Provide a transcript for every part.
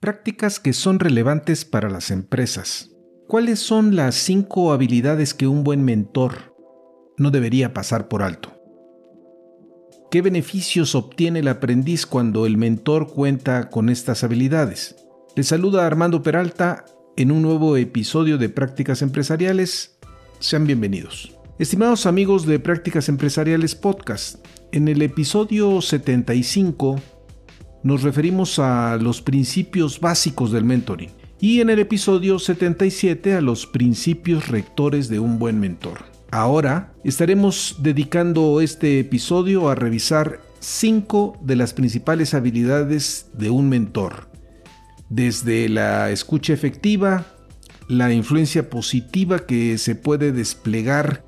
Prácticas que son relevantes para las empresas. ¿Cuáles son las cinco habilidades que un buen mentor no debería pasar por alto? ¿Qué beneficios obtiene el aprendiz cuando el mentor cuenta con estas habilidades? Le saluda Armando Peralta en un nuevo episodio de Prácticas Empresariales. Sean bienvenidos. Estimados amigos de Prácticas Empresariales Podcast, en el episodio 75 nos referimos a los principios básicos del mentoring y en el episodio 77 a los principios rectores de un buen mentor. Ahora estaremos dedicando este episodio a revisar cinco de las principales habilidades de un mentor, desde la escucha efectiva, la influencia positiva que se puede desplegar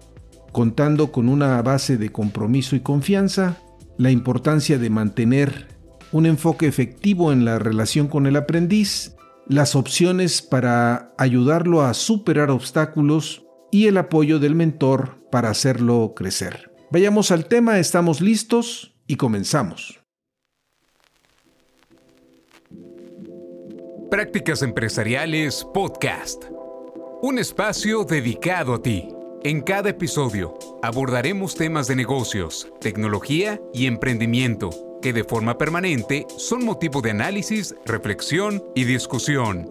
contando con una base de compromiso y confianza, la importancia de mantener un enfoque efectivo en la relación con el aprendiz, las opciones para ayudarlo a superar obstáculos y el apoyo del mentor para hacerlo crecer. Vayamos al tema, estamos listos y comenzamos. Prácticas Empresariales Podcast. Un espacio dedicado a ti. En cada episodio abordaremos temas de negocios, tecnología y emprendimiento que de forma permanente son motivo de análisis, reflexión y discusión.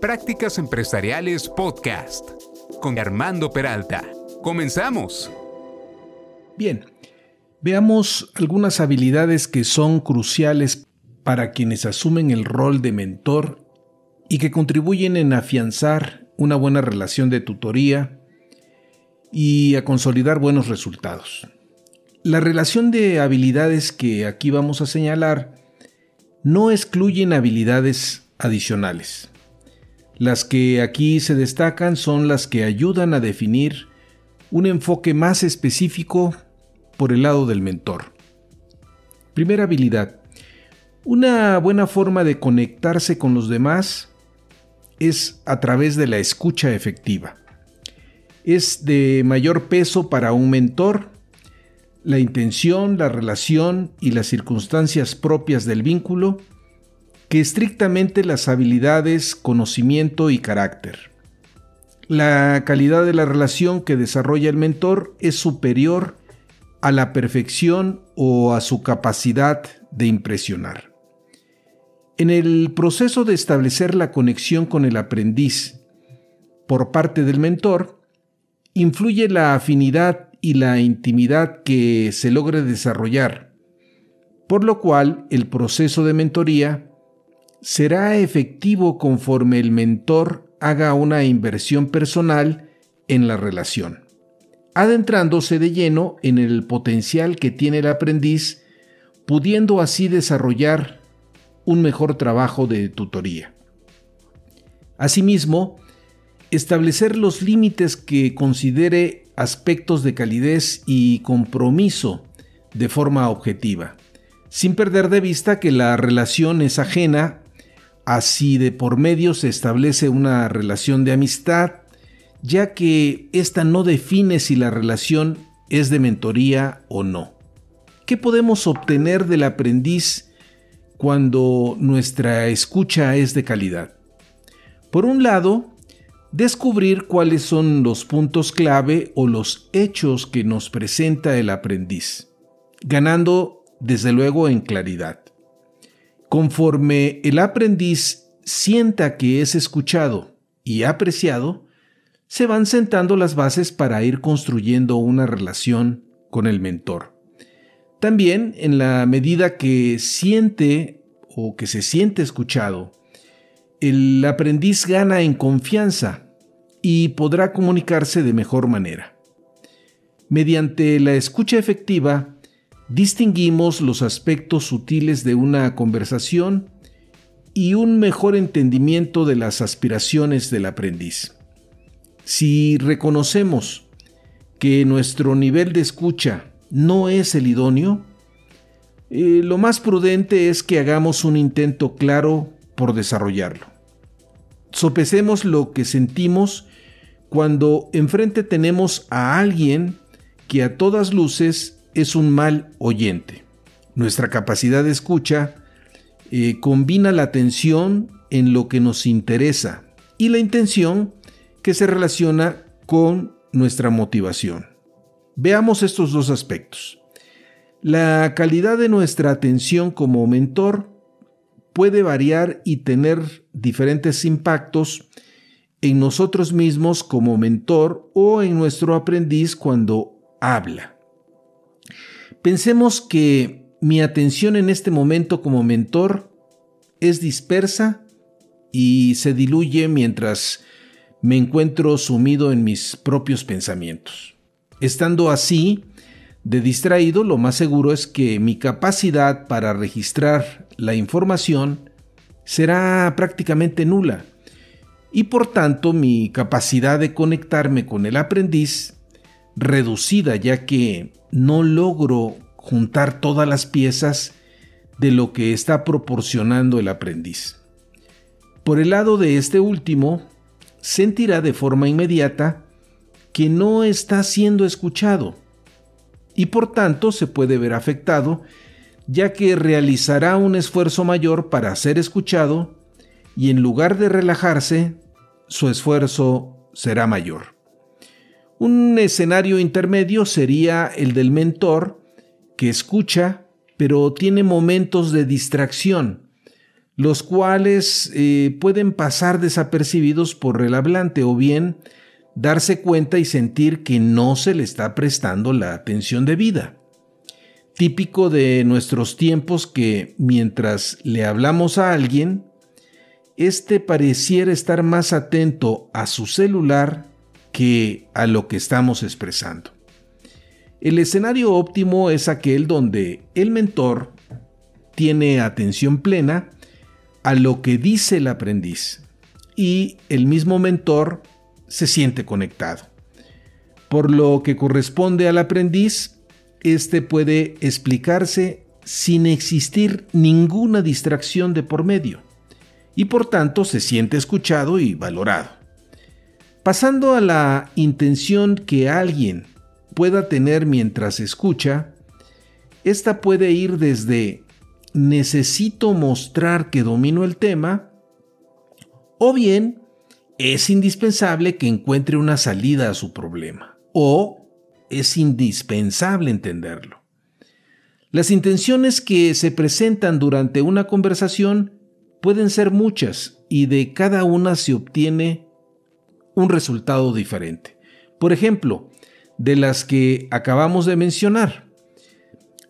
Prácticas Empresariales Podcast con Armando Peralta. Comenzamos. Bien, veamos algunas habilidades que son cruciales para quienes asumen el rol de mentor y que contribuyen en afianzar una buena relación de tutoría y a consolidar buenos resultados. La relación de habilidades que aquí vamos a señalar no excluyen habilidades adicionales. Las que aquí se destacan son las que ayudan a definir un enfoque más específico por el lado del mentor. Primera habilidad. Una buena forma de conectarse con los demás es a través de la escucha efectiva es de mayor peso para un mentor la intención, la relación y las circunstancias propias del vínculo que estrictamente las habilidades, conocimiento y carácter. La calidad de la relación que desarrolla el mentor es superior a la perfección o a su capacidad de impresionar. En el proceso de establecer la conexión con el aprendiz por parte del mentor, influye la afinidad y la intimidad que se logre desarrollar, por lo cual el proceso de mentoría será efectivo conforme el mentor haga una inversión personal en la relación, adentrándose de lleno en el potencial que tiene el aprendiz, pudiendo así desarrollar un mejor trabajo de tutoría. Asimismo, establecer los límites que considere aspectos de calidez y compromiso de forma objetiva, sin perder de vista que la relación es ajena, así de por medio se establece una relación de amistad, ya que ésta no define si la relación es de mentoría o no. ¿Qué podemos obtener del aprendiz cuando nuestra escucha es de calidad? Por un lado, descubrir cuáles son los puntos clave o los hechos que nos presenta el aprendiz, ganando desde luego en claridad. Conforme el aprendiz sienta que es escuchado y apreciado, se van sentando las bases para ir construyendo una relación con el mentor. También en la medida que siente o que se siente escuchado, el aprendiz gana en confianza y podrá comunicarse de mejor manera. Mediante la escucha efectiva, distinguimos los aspectos sutiles de una conversación y un mejor entendimiento de las aspiraciones del aprendiz. Si reconocemos que nuestro nivel de escucha no es el idóneo, eh, lo más prudente es que hagamos un intento claro por desarrollarlo. Sopesemos lo que sentimos cuando enfrente tenemos a alguien que a todas luces es un mal oyente. Nuestra capacidad de escucha eh, combina la atención en lo que nos interesa y la intención que se relaciona con nuestra motivación. Veamos estos dos aspectos. La calidad de nuestra atención como mentor puede variar y tener diferentes impactos en nosotros mismos como mentor o en nuestro aprendiz cuando habla. Pensemos que mi atención en este momento como mentor es dispersa y se diluye mientras me encuentro sumido en mis propios pensamientos. Estando así, de distraído, lo más seguro es que mi capacidad para registrar la información será prácticamente nula y por tanto mi capacidad de conectarme con el aprendiz reducida ya que no logro juntar todas las piezas de lo que está proporcionando el aprendiz. Por el lado de este último, sentirá de forma inmediata que no está siendo escuchado y por tanto se puede ver afectado ya que realizará un esfuerzo mayor para ser escuchado y en lugar de relajarse, su esfuerzo será mayor. Un escenario intermedio sería el del mentor que escucha pero tiene momentos de distracción, los cuales eh, pueden pasar desapercibidos por el hablante o bien darse cuenta y sentir que no se le está prestando la atención debida. Típico de nuestros tiempos que mientras le hablamos a alguien, éste pareciera estar más atento a su celular que a lo que estamos expresando. El escenario óptimo es aquel donde el mentor tiene atención plena a lo que dice el aprendiz y el mismo mentor se siente conectado. Por lo que corresponde al aprendiz, éste puede explicarse sin existir ninguna distracción de por medio, y por tanto se siente escuchado y valorado. Pasando a la intención que alguien pueda tener mientras escucha, esta puede ir desde necesito mostrar que domino el tema, o bien es indispensable que encuentre una salida a su problema o es indispensable entenderlo. Las intenciones que se presentan durante una conversación pueden ser muchas y de cada una se obtiene un resultado diferente. Por ejemplo, de las que acabamos de mencionar.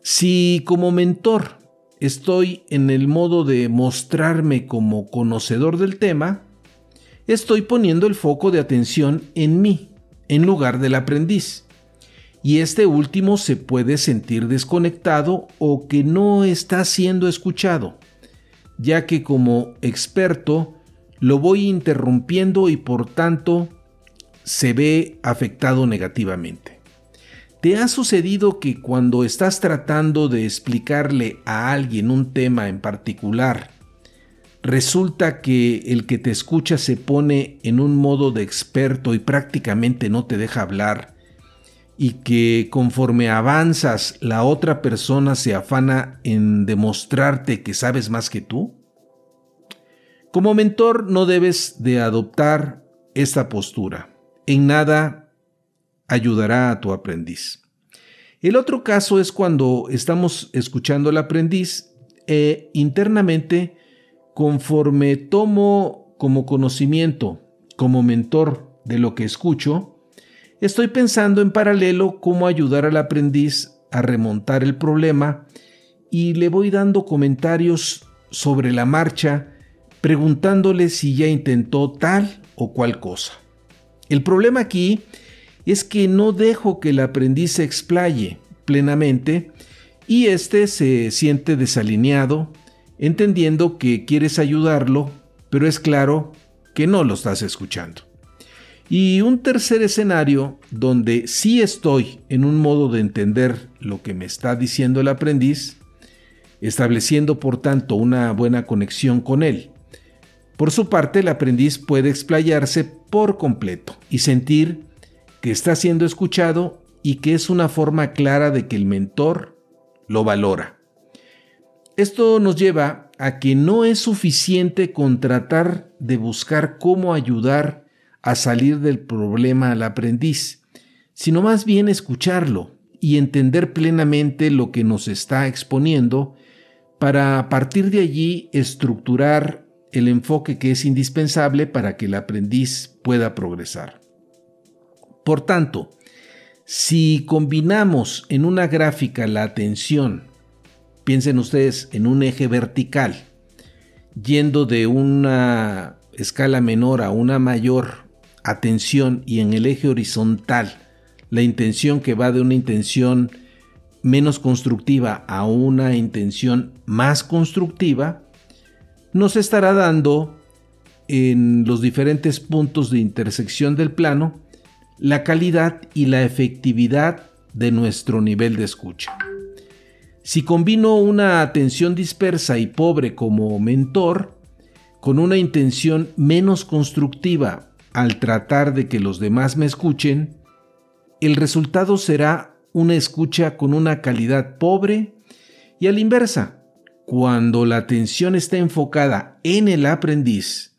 Si como mentor estoy en el modo de mostrarme como conocedor del tema, estoy poniendo el foco de atención en mí, en lugar del aprendiz. Y este último se puede sentir desconectado o que no está siendo escuchado, ya que como experto lo voy interrumpiendo y por tanto se ve afectado negativamente. ¿Te ha sucedido que cuando estás tratando de explicarle a alguien un tema en particular, resulta que el que te escucha se pone en un modo de experto y prácticamente no te deja hablar, y que conforme avanzas la otra persona se afana en demostrarte que sabes más que tú? Como mentor no debes de adoptar esta postura. En nada ayudará a tu aprendiz. El otro caso es cuando estamos escuchando al aprendiz e internamente conforme tomo como conocimiento, como mentor de lo que escucho, estoy pensando en paralelo cómo ayudar al aprendiz a remontar el problema y le voy dando comentarios sobre la marcha, preguntándole si ya intentó tal o cual cosa. El problema aquí es que no dejo que el aprendiz se explaye plenamente y éste se siente desalineado entendiendo que quieres ayudarlo, pero es claro que no lo estás escuchando. Y un tercer escenario donde sí estoy en un modo de entender lo que me está diciendo el aprendiz, estableciendo por tanto una buena conexión con él. Por su parte, el aprendiz puede explayarse por completo y sentir que está siendo escuchado y que es una forma clara de que el mentor lo valora. Esto nos lleva a que no es suficiente con tratar de buscar cómo ayudar a salir del problema al aprendiz, sino más bien escucharlo y entender plenamente lo que nos está exponiendo para a partir de allí estructurar el enfoque que es indispensable para que el aprendiz pueda progresar. Por tanto, si combinamos en una gráfica la atención, piensen ustedes en un eje vertical, yendo de una escala menor a una mayor atención y en el eje horizontal la intención que va de una intención menos constructiva a una intención más constructiva, nos estará dando en los diferentes puntos de intersección del plano la calidad y la efectividad de nuestro nivel de escucha. Si combino una atención dispersa y pobre como mentor, con una intención menos constructiva al tratar de que los demás me escuchen, el resultado será una escucha con una calidad pobre y a la inversa, cuando la atención está enfocada en el aprendiz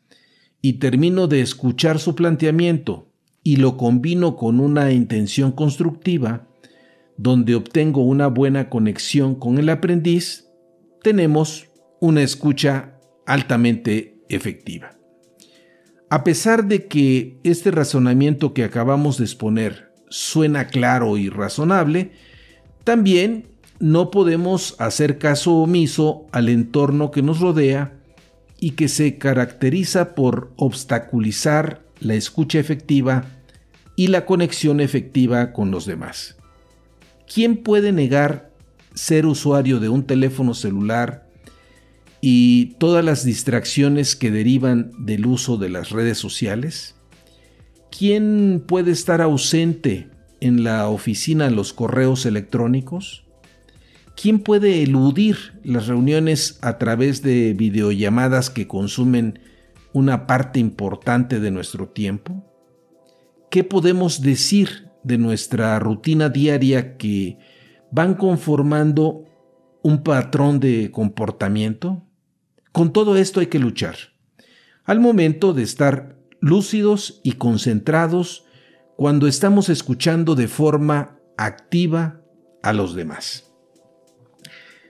y termino de escuchar su planteamiento y lo combino con una intención constructiva, donde obtengo una buena conexión con el aprendiz, tenemos una escucha altamente efectiva. A pesar de que este razonamiento que acabamos de exponer suena claro y razonable, también no podemos hacer caso omiso al entorno que nos rodea y que se caracteriza por obstaculizar la escucha efectiva y la conexión efectiva con los demás. ¿Quién puede negar ser usuario de un teléfono celular y todas las distracciones que derivan del uso de las redes sociales? ¿Quién puede estar ausente en la oficina los correos electrónicos? ¿Quién puede eludir las reuniones a través de videollamadas que consumen una parte importante de nuestro tiempo? ¿Qué podemos decir de nuestra rutina diaria que van conformando un patrón de comportamiento? Con todo esto hay que luchar. Al momento de estar lúcidos y concentrados cuando estamos escuchando de forma activa a los demás.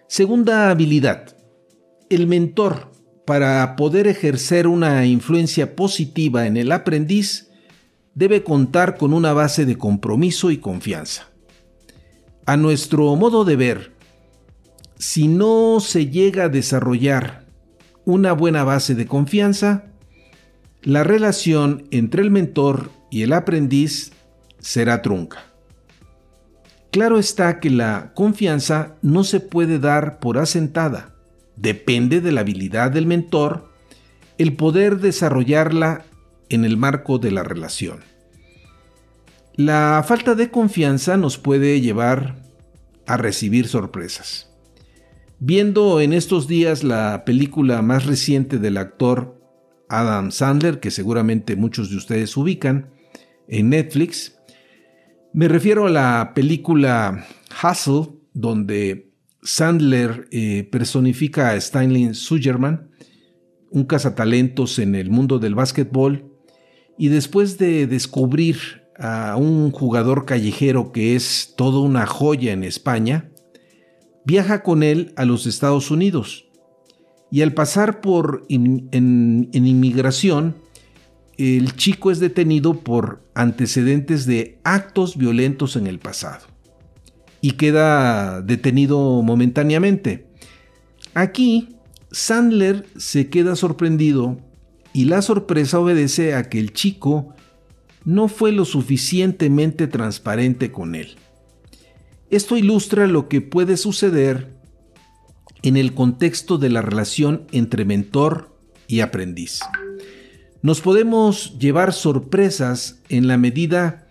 Segunda habilidad. El mentor, para poder ejercer una influencia positiva en el aprendiz, debe contar con una base de compromiso y confianza. A nuestro modo de ver, si no se llega a desarrollar una buena base de confianza, la relación entre el mentor y el aprendiz será trunca. Claro está que la confianza no se puede dar por asentada. Depende de la habilidad del mentor el poder desarrollarla en el marco de la relación. La falta de confianza nos puede llevar a recibir sorpresas. Viendo en estos días la película más reciente del actor Adam Sandler, que seguramente muchos de ustedes ubican, en Netflix, me refiero a la película Hustle, donde Sandler eh, personifica a Stanley Sugerman, un cazatalentos en el mundo del básquetbol, y después de descubrir a un jugador callejero que es toda una joya en España, viaja con él a los Estados Unidos. Y al pasar por en, inmigración, el chico es detenido por antecedentes de actos violentos en el pasado y queda detenido momentáneamente. Aquí, Sandler se queda sorprendido y la sorpresa obedece a que el chico no fue lo suficientemente transparente con él. Esto ilustra lo que puede suceder en el contexto de la relación entre mentor y aprendiz. Nos podemos llevar sorpresas en la medida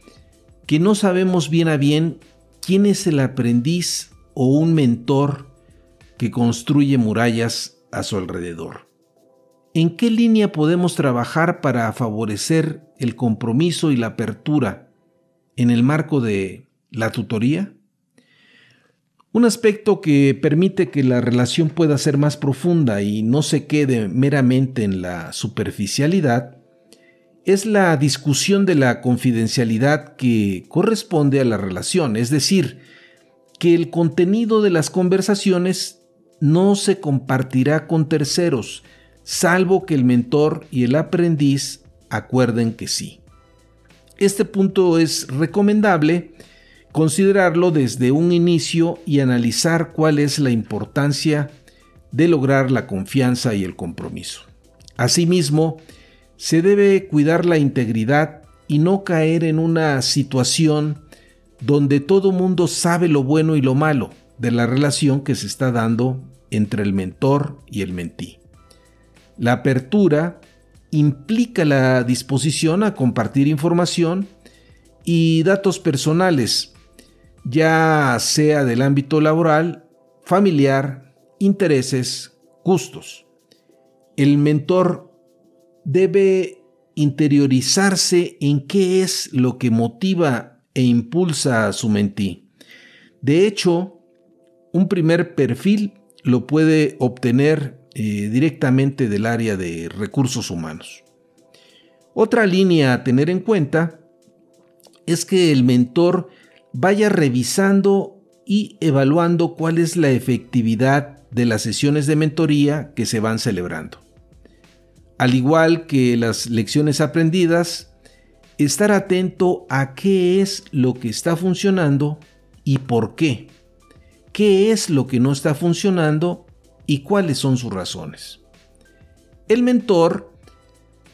que no sabemos bien a bien quién es el aprendiz o un mentor que construye murallas a su alrededor. ¿En qué línea podemos trabajar para favorecer el compromiso y la apertura en el marco de la tutoría? Un aspecto que permite que la relación pueda ser más profunda y no se quede meramente en la superficialidad es la discusión de la confidencialidad que corresponde a la relación, es decir, que el contenido de las conversaciones no se compartirá con terceros, salvo que el mentor y el aprendiz acuerden que sí. Este punto es recomendable considerarlo desde un inicio y analizar cuál es la importancia de lograr la confianza y el compromiso. Asimismo, se debe cuidar la integridad y no caer en una situación donde todo mundo sabe lo bueno y lo malo de la relación que se está dando entre el mentor y el mentí. La apertura implica la disposición a compartir información y datos personales ya sea del ámbito laboral, familiar, intereses, gustos. El mentor debe interiorizarse en qué es lo que motiva e impulsa a su mentí. De hecho, un primer perfil lo puede obtener eh, directamente del área de recursos humanos. Otra línea a tener en cuenta es que el mentor vaya revisando y evaluando cuál es la efectividad de las sesiones de mentoría que se van celebrando. Al igual que las lecciones aprendidas, estar atento a qué es lo que está funcionando y por qué. ¿Qué es lo que no está funcionando y cuáles son sus razones? El mentor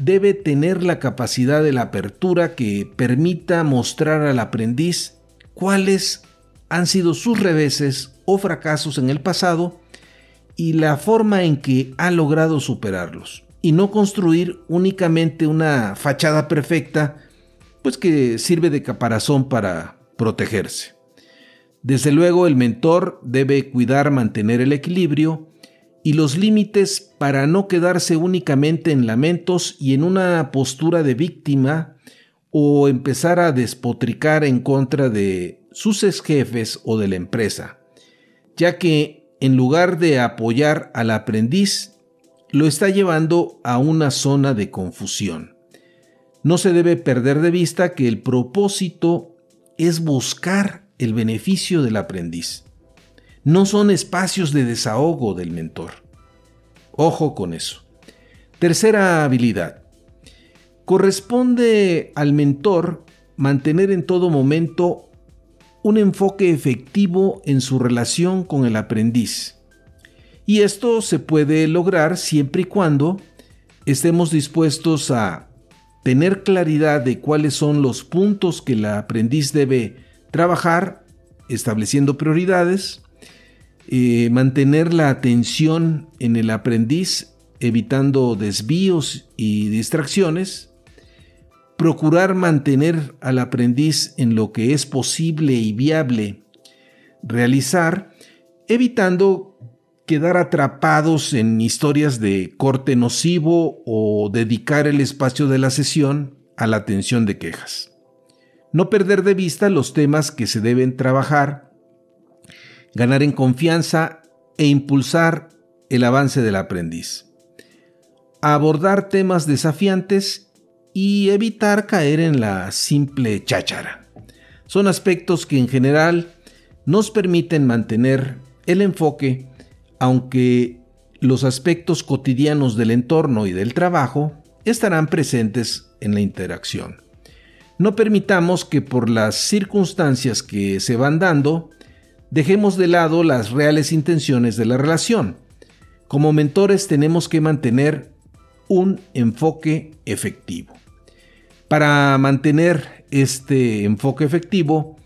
debe tener la capacidad de la apertura que permita mostrar al aprendiz cuáles han sido sus reveses o fracasos en el pasado y la forma en que ha logrado superarlos. Y no construir únicamente una fachada perfecta, pues que sirve de caparazón para protegerse. Desde luego el mentor debe cuidar mantener el equilibrio y los límites para no quedarse únicamente en lamentos y en una postura de víctima o empezar a despotricar en contra de sus ex jefes o de la empresa, ya que en lugar de apoyar al aprendiz, lo está llevando a una zona de confusión. No se debe perder de vista que el propósito es buscar el beneficio del aprendiz. No son espacios de desahogo del mentor. Ojo con eso. Tercera habilidad. Corresponde al mentor mantener en todo momento un enfoque efectivo en su relación con el aprendiz. Y esto se puede lograr siempre y cuando estemos dispuestos a tener claridad de cuáles son los puntos que el aprendiz debe trabajar, estableciendo prioridades, eh, mantener la atención en el aprendiz, evitando desvíos y distracciones, procurar mantener al aprendiz en lo que es posible y viable realizar, evitando quedar atrapados en historias de corte nocivo o dedicar el espacio de la sesión a la atención de quejas. No perder de vista los temas que se deben trabajar, ganar en confianza e impulsar el avance del aprendiz. Abordar temas desafiantes y evitar caer en la simple cháchara. Son aspectos que en general nos permiten mantener el enfoque, aunque los aspectos cotidianos del entorno y del trabajo estarán presentes en la interacción. No permitamos que por las circunstancias que se van dando, dejemos de lado las reales intenciones de la relación. Como mentores tenemos que mantener un enfoque efectivo. Para mantener este enfoque efectivo,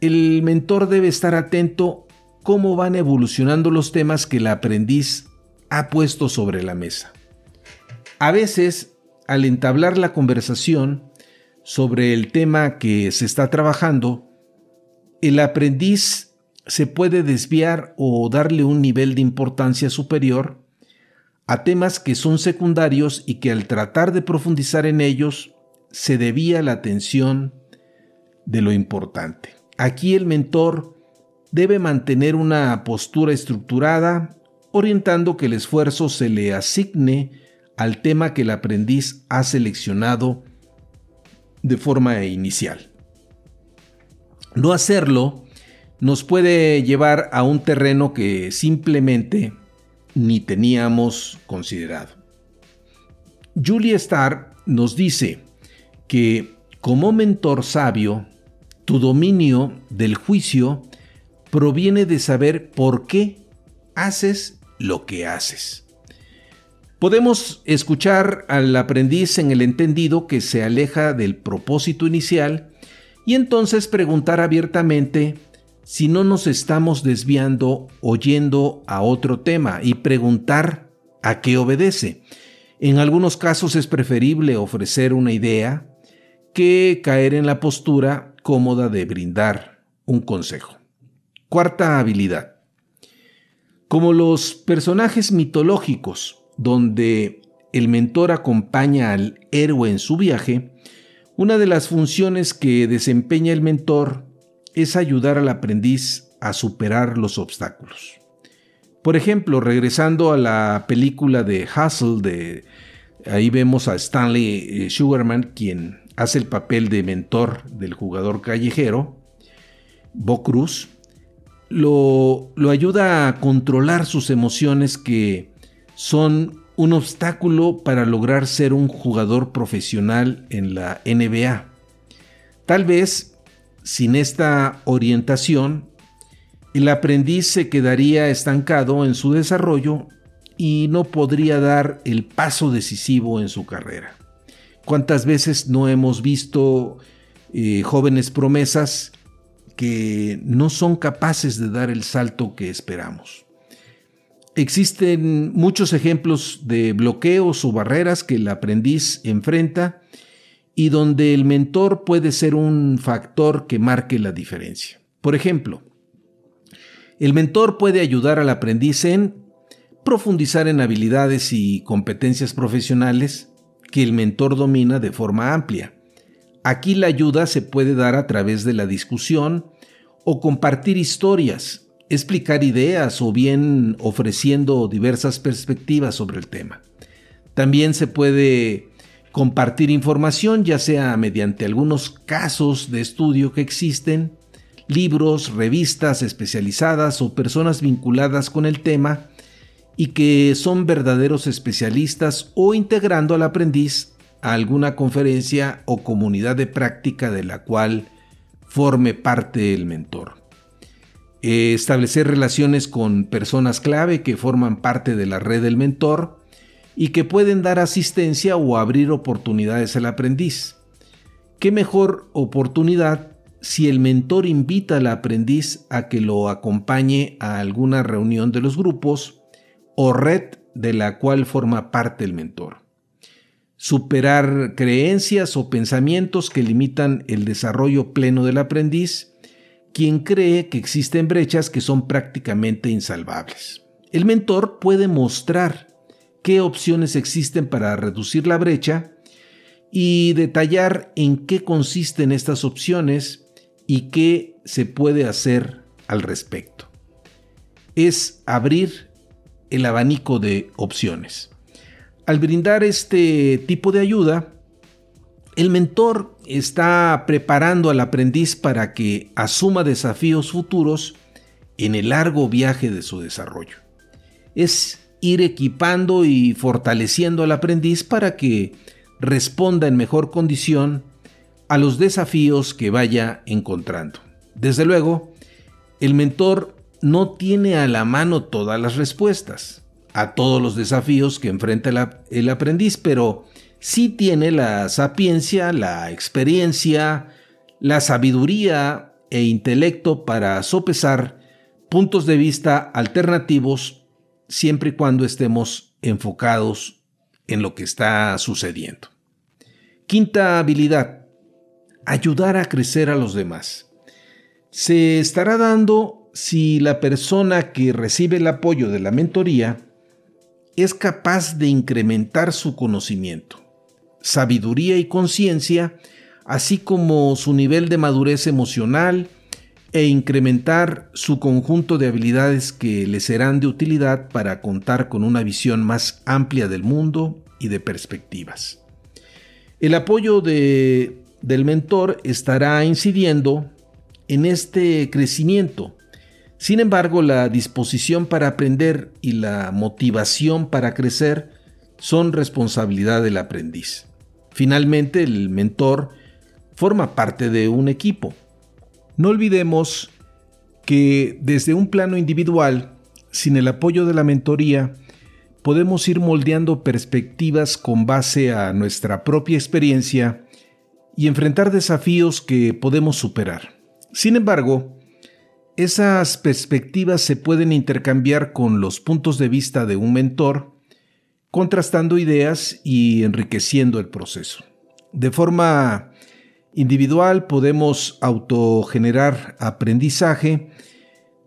el mentor debe estar atento cómo van evolucionando los temas que el aprendiz ha puesto sobre la mesa. A veces, al entablar la conversación sobre el tema que se está trabajando, el aprendiz se puede desviar o darle un nivel de importancia superior a temas que son secundarios y que al tratar de profundizar en ellos se debía la atención de lo importante. Aquí el mentor debe mantener una postura estructurada, orientando que el esfuerzo se le asigne al tema que el aprendiz ha seleccionado de forma inicial. No hacerlo nos puede llevar a un terreno que simplemente ni teníamos considerado. Julia Starr nos dice que como mentor sabio, tu dominio del juicio proviene de saber por qué haces lo que haces. Podemos escuchar al aprendiz en el entendido que se aleja del propósito inicial y entonces preguntar abiertamente si no nos estamos desviando oyendo a otro tema y preguntar a qué obedece. En algunos casos es preferible ofrecer una idea que caer en la postura cómoda de brindar un consejo. Cuarta habilidad. Como los personajes mitológicos donde el mentor acompaña al héroe en su viaje, una de las funciones que desempeña el mentor es ayudar al aprendiz a superar los obstáculos. Por ejemplo, regresando a la película de Hustle, de, ahí vemos a Stanley eh, Sugarman, quien hace el papel de mentor del jugador callejero, Bo Cruz, lo, lo ayuda a controlar sus emociones que son un obstáculo para lograr ser un jugador profesional en la NBA. Tal vez, sin esta orientación, el aprendiz se quedaría estancado en su desarrollo y no podría dar el paso decisivo en su carrera. ¿Cuántas veces no hemos visto eh, jóvenes promesas que no son capaces de dar el salto que esperamos. Existen muchos ejemplos de bloqueos o barreras que el aprendiz enfrenta y donde el mentor puede ser un factor que marque la diferencia. Por ejemplo, el mentor puede ayudar al aprendiz en profundizar en habilidades y competencias profesionales que el mentor domina de forma amplia Aquí la ayuda se puede dar a través de la discusión o compartir historias, explicar ideas o bien ofreciendo diversas perspectivas sobre el tema. También se puede compartir información ya sea mediante algunos casos de estudio que existen, libros, revistas especializadas o personas vinculadas con el tema y que son verdaderos especialistas o integrando al aprendiz a alguna conferencia o comunidad de práctica de la cual forme parte el mentor. establecer relaciones con personas clave que forman parte de la red del mentor y que pueden dar asistencia o abrir oportunidades al aprendiz. ¿Qué mejor oportunidad si el mentor invita al aprendiz a que lo acompañe a alguna reunión de los grupos o red de la cual forma parte el mentor? superar creencias o pensamientos que limitan el desarrollo pleno del aprendiz, quien cree que existen brechas que son prácticamente insalvables. El mentor puede mostrar qué opciones existen para reducir la brecha y detallar en qué consisten estas opciones y qué se puede hacer al respecto. Es abrir el abanico de opciones. Al brindar este tipo de ayuda, el mentor está preparando al aprendiz para que asuma desafíos futuros en el largo viaje de su desarrollo. Es ir equipando y fortaleciendo al aprendiz para que responda en mejor condición a los desafíos que vaya encontrando. Desde luego, el mentor no tiene a la mano todas las respuestas a todos los desafíos que enfrenta el, aprendiz, pero sí tiene la sapiencia, la experiencia, la sabiduría e intelecto para sopesar puntos de vista alternativos siempre y cuando estemos enfocados en lo que está sucediendo. Quinta habilidad, ayudar a crecer a los demás. Se estará dando si la persona que recibe el apoyo de la mentoría es capaz de incrementar su conocimiento, sabiduría y conciencia, así como su nivel de madurez emocional, e incrementar su conjunto de habilidades que le serán de utilidad para contar con una visión más amplia del mundo y de perspectivas. El apoyo de, del mentor estará incidiendo en este crecimiento. Sin embargo, la disposición para aprender y la motivación para crecer son responsabilidad del aprendiz. Finalmente, el mentor forma parte de un equipo no olvidemos que desde un plano individual, sin el apoyo de la mentoría, podemos ir moldeando perspectivas con base a nuestra propia experiencia y enfrentar desafíos que podemos superar. Sin embargo, esas perspectivas se pueden intercambiar con los puntos de vista de un mentor, contrastando ideas y enriqueciendo el proceso. De forma individual podemos autogenerar aprendizaje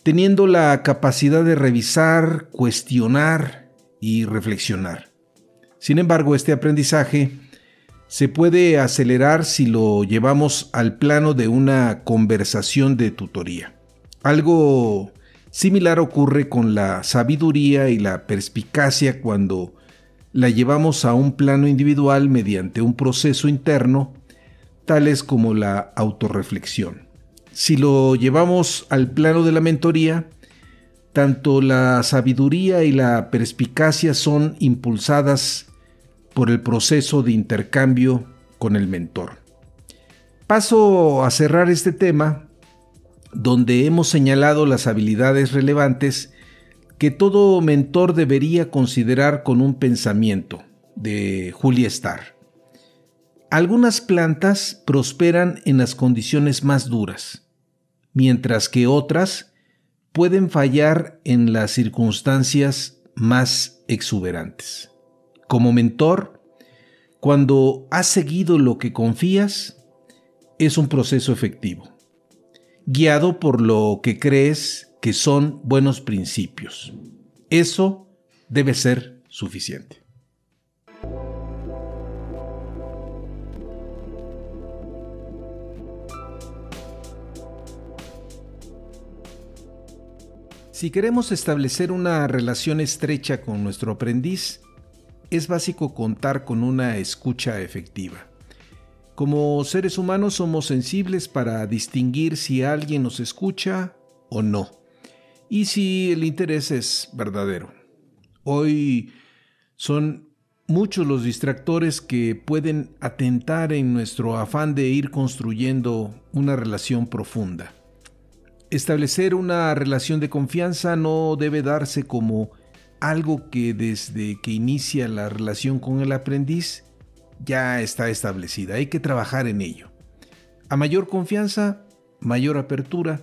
teniendo la capacidad de revisar, cuestionar y reflexionar. Sin embargo, este aprendizaje se puede acelerar si lo llevamos al plano de una conversación de tutoría. Algo similar ocurre con la sabiduría y la perspicacia cuando la llevamos a un plano individual mediante un proceso interno tales como la autorreflexión. Si lo llevamos al plano de la mentoría, tanto la sabiduría y la perspicacia son impulsadas por el proceso de intercambio con el mentor. Paso a cerrar este tema donde hemos señalado las habilidades relevantes que todo mentor debería considerar con un pensamiento de Julia Starr. Algunas plantas prosperan en las condiciones más duras, mientras que otras pueden fallar en las circunstancias más exuberantes. Como mentor, cuando has seguido lo que confías, es un proceso efectivo, guiado por lo que crees que son buenos principios. Eso debe ser suficiente. Si queremos establecer una relación estrecha con nuestro aprendiz, es básico contar con una escucha efectiva. Como seres humanos somos sensibles para distinguir si alguien nos escucha o no, y si el interés es verdadero. Hoy son muchos los distractores que pueden atentar en nuestro afán de ir construyendo una relación profunda. Establecer una relación de confianza no debe darse como algo que desde que inicia la relación con el aprendiz ya está establecida. Hay que trabajar en ello. A mayor confianza, mayor apertura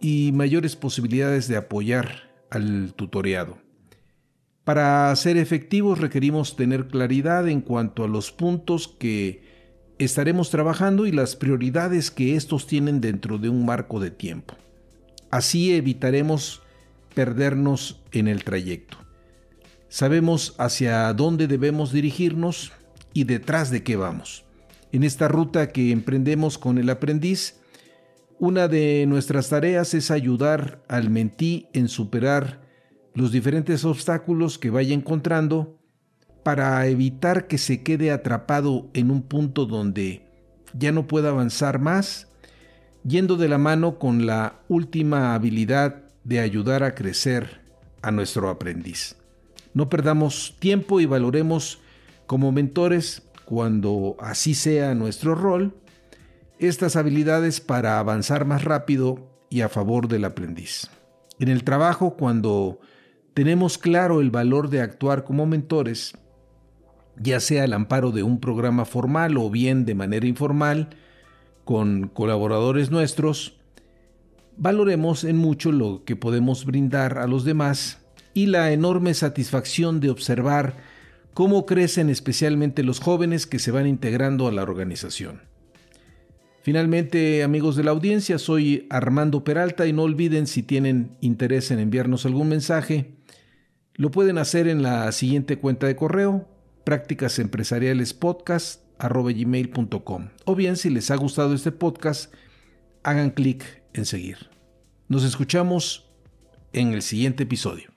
y mayores posibilidades de apoyar al tutoreado. Para ser efectivos requerimos tener claridad en cuanto a los puntos que estaremos trabajando y las prioridades que estos tienen dentro de un marco de tiempo. Así evitaremos perdernos en el trayecto. Sabemos hacia dónde debemos dirigirnos y detrás de qué vamos. En esta ruta que emprendemos con el aprendiz, una de nuestras tareas es ayudar al mentí en superar los diferentes obstáculos que vaya encontrando para evitar que se quede atrapado en un punto donde ya no pueda avanzar más, yendo de la mano con la última habilidad de ayudar a crecer a nuestro aprendiz. No perdamos tiempo y valoremos como mentores, cuando así sea nuestro rol, estas habilidades para avanzar más rápido y a favor del aprendiz. En el trabajo, cuando tenemos claro el valor de actuar como mentores, ya sea al amparo de un programa formal o bien de manera informal, con colaboradores nuestros, valoremos en mucho lo que podemos brindar a los demás y la enorme satisfacción de observar cómo crecen especialmente los jóvenes que se van integrando a la organización. Finalmente, amigos de la audiencia, soy Armando Peralta y no olviden si tienen interés en enviarnos algún mensaje, lo pueden hacer en la siguiente cuenta de correo, prácticasempresarialespodcast.com o bien si les ha gustado este podcast, hagan clic en seguir. Nos escuchamos en el siguiente episodio.